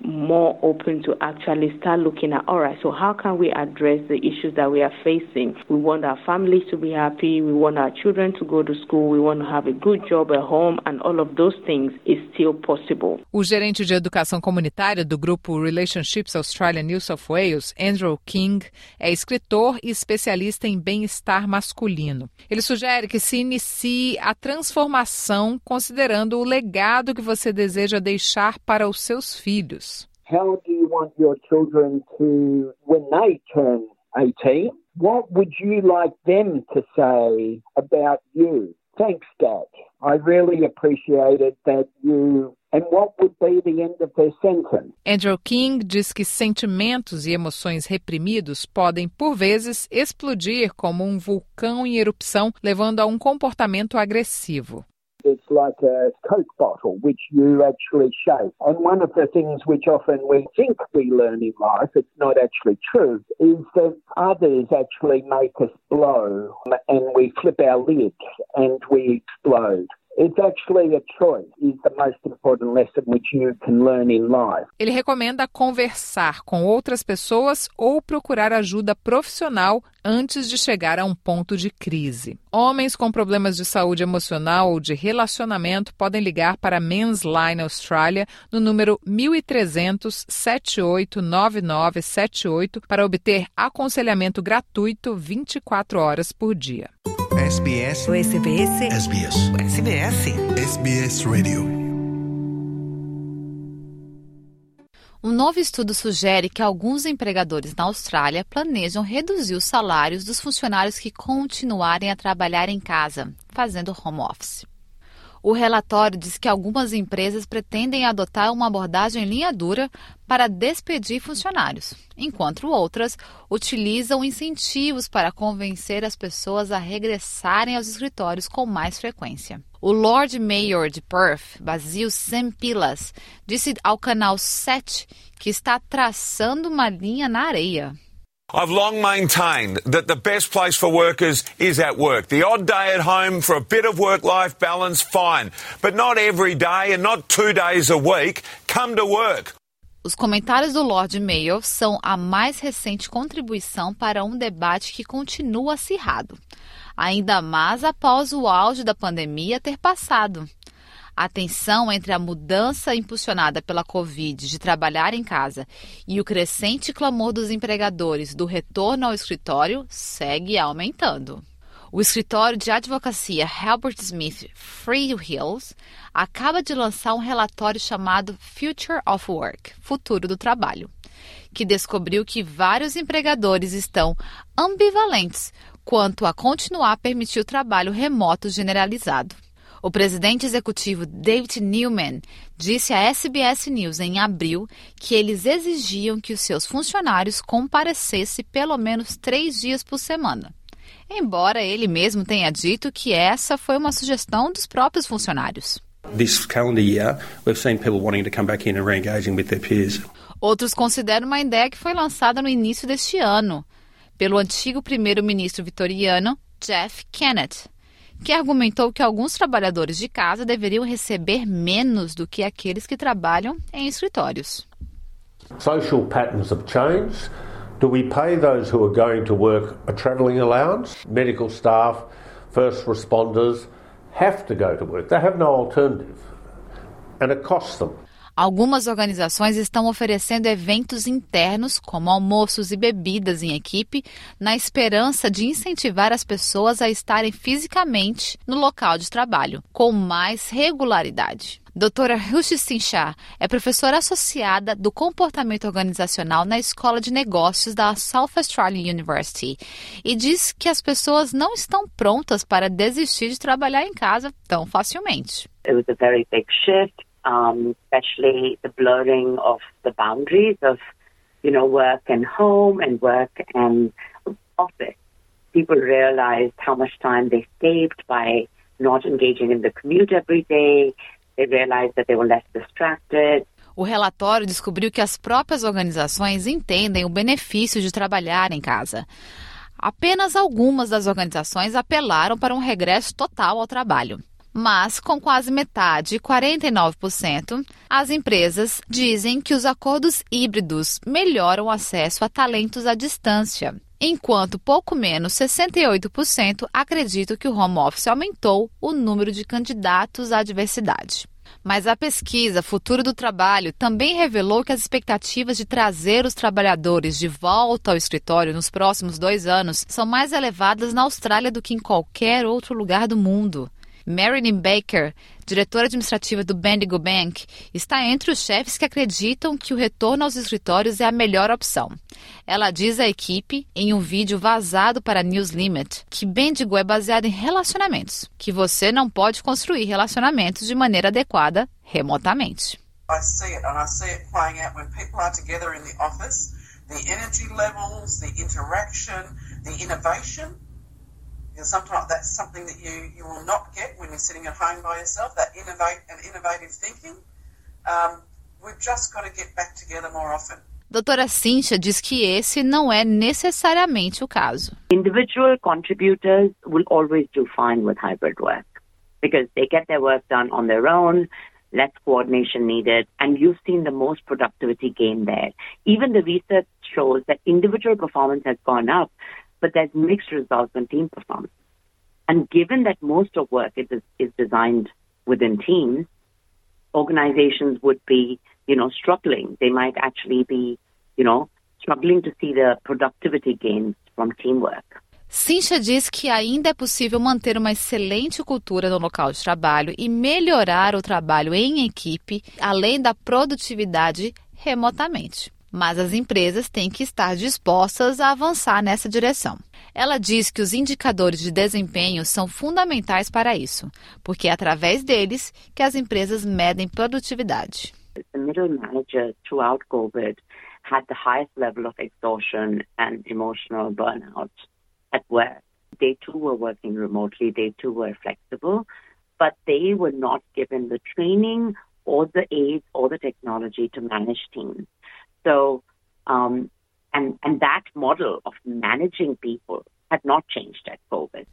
more open to actually start looking at all right, so how can we address the issues that we are facing? We want our families to be happy, we want our children to go to school, we want to have a good job at home, and all of those things is still possible. O gerente de educação comunitária do grupo Relationships Australia New South Wales, Andrew King, é escritor e especialista em bem-estar masculino. Ele sugere que se inicie a transformação considerando o legado que você deseja deixar para os seus filhos. How do you want your children to, when they turn 18, what would you like them to say about you? Thanks, Dad. I really appreciated that you And what would be the end of their sentence? Andrew King diz que sentimentos e emoções reprimidos podem, por vezes, explodir como um vulcão em erupção, levando a um comportamento agressivo. It's like a Coke bottle, which you actually shake. And one of the things which often we think we learn in life, it's not actually true, is that others actually make us blow and we flip our lids and we explode. A. Ele recomenda conversar com outras pessoas ou procurar ajuda profissional antes de chegar a um ponto de crise. Homens com problemas de saúde emocional ou de relacionamento podem ligar para Men's Line Australia no número 1300 789978 para obter aconselhamento gratuito 24 horas por dia. SBS. O SBS. SBS. O SBS. SBS Radio. Um novo estudo sugere que alguns empregadores na Austrália planejam reduzir os salários dos funcionários que continuarem a trabalhar em casa, fazendo home office. O relatório diz que algumas empresas pretendem adotar uma abordagem linha dura para despedir funcionários, enquanto outras utilizam incentivos para convencer as pessoas a regressarem aos escritórios com mais frequência. O Lord Mayor de Perth, Basil Sempilas, disse ao canal 7 que está traçando uma linha na areia. I've long maintained that the best place for workers is at work. The odd day at home for a bit of work life balance, fine. But not every day and not two days a week. Come to work. Os comentários do Lord Mayor são a mais recente contribuição para um debate que continua acirrado, ainda mais após o auge da pandemia ter passado. A tensão entre a mudança impulsionada pela Covid de trabalhar em casa e o crescente clamor dos empregadores do retorno ao escritório segue aumentando. O escritório de advocacia Halbert Smith Free Hills acaba de lançar um relatório chamado Future of Work Futuro do Trabalho que descobriu que vários empregadores estão ambivalentes quanto a continuar a permitir o trabalho remoto generalizado. O presidente executivo David Newman disse à SBS News em abril que eles exigiam que os seus funcionários comparecessem pelo menos três dias por semana. Embora ele mesmo tenha dito que essa foi uma sugestão dos próprios funcionários. This calendar year, we've seen people wanting to come back in and re-engaging with their peers. Outros consideram uma ideia que foi lançada no início deste ano pelo antigo primeiro-ministro vitoriano Jeff Kennett que argumentou que alguns trabalhadores de casa deveriam receber menos do que aqueles que trabalham em escritórios. Social patterns have changed. Do we pay those who are going to work a travelling allowance? Medical staff, first responders have to go to work. They have no alternative. And it costs them. Algumas organizações estão oferecendo eventos internos, como almoços e bebidas em equipe, na esperança de incentivar as pessoas a estarem fisicamente no local de trabalho, com mais regularidade. Doutora Rushi Sinchar é professora associada do comportamento organizacional na Escola de Negócios da South Australian University e diz que as pessoas não estão prontas para desistir de trabalhar em casa tão facilmente. It was a very big shift. Um, especially the blurring of the boundaries of, you know, work and home and work and office. People realized how much time they saved by not engaging in the commute every day. They realized that they were less distracted. O relatório descobriu que as próprias organizações entendem o benefício de trabalhar em casa. Apenas algumas das organizações apelaram para um regresso total ao trabalho. Mas, com quase metade, 49%, as empresas dizem que os acordos híbridos melhoram o acesso a talentos à distância, enquanto pouco menos 68% acreditam que o home office aumentou o número de candidatos à diversidade. Mas a pesquisa Futuro do Trabalho também revelou que as expectativas de trazer os trabalhadores de volta ao escritório nos próximos dois anos são mais elevadas na Austrália do que em qualquer outro lugar do mundo. Marilyn Baker, diretora administrativa do Bendigo Bank, está entre os chefes que acreditam que o retorno aos escritórios é a melhor opção. Ela diz à equipe, em um vídeo vazado para News Limit, que Bendigo é baseado em relacionamentos, que você não pode construir relacionamentos de maneira adequada remotamente. I see it and I see it playing out when people are together in the office, the energy levels, the interaction, the innovation You sometimes that's something that you, you will not get when you're sitting at home by yourself, that innovate and innovative thinking. Um, we've just got to get back together more often. Doutora Cíntia diz que esse não é necessariamente o caso. Individual contributors will always do fine with hybrid work because they get their work done on their own, less coordination needed, and you've seen the most productivity gain there. Even the research shows that individual performance has gone up but there's mixed results on team performance. And given that most of work is, is designed within teams, organizations would be, you know, struggling. They might actually be, you know, struggling to see the productivity gains from teamwork. Cincha diz que ainda é possível manter uma excelente cultura no local de trabalho e melhorar o trabalho em equipe, além da produtividade remotamente mas as empresas têm que estar dispostas a avançar nessa direção. Ela diz que os indicadores de desempenho são fundamentais para isso, porque é através deles que as empresas medem produtividade. The middle manager throughout COVID had the highest level of exhaustion and emotional burnout at work. They too were working remotely, they too were flexible, but they were not given the training or the aids or the technology to manage teams. So, um, and, and that model of managing people had not changed at COVID.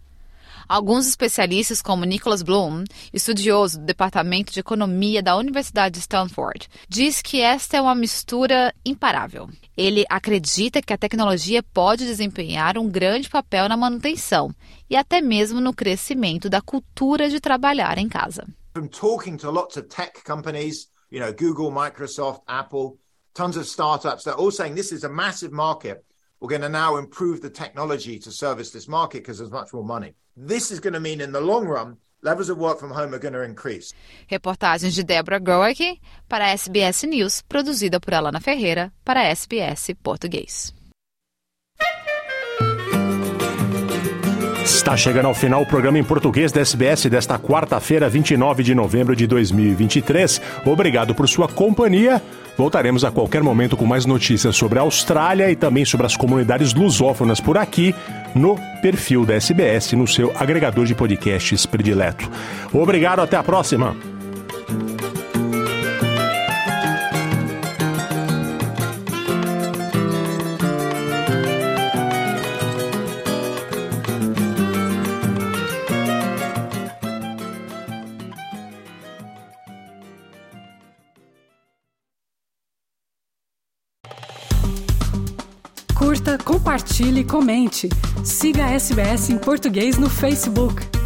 Alguns especialistas, como Nicholas Bloom, estudioso do Departamento de Economia da Universidade de Stanford, diz que esta é uma mistura imparável. Ele acredita que a tecnologia pode desempenhar um grande papel na manutenção e até mesmo no crescimento da cultura de trabalhar em casa. From talking to lots of tech companies, you know, Google, Microsoft, Apple, tons of startups that are all saying this is a massive market. We're going to now improve the technology to service this market because there's much more money. This is going to mean in the long run, levels of work from home are going to increase. Reportagens de Deborah Goerke para SBS News, produzida por Alana Ferreira para SBS Português. Está chegando ao final o programa em português da SBS desta quarta-feira, 29 de novembro de 2023. Obrigado por sua companhia. Voltaremos a qualquer momento com mais notícias sobre a Austrália e também sobre as comunidades lusófonas por aqui no perfil da SBS no seu agregador de podcasts predileto. Obrigado, até a próxima. Compartilhe, comente. Siga a SBS em português no Facebook.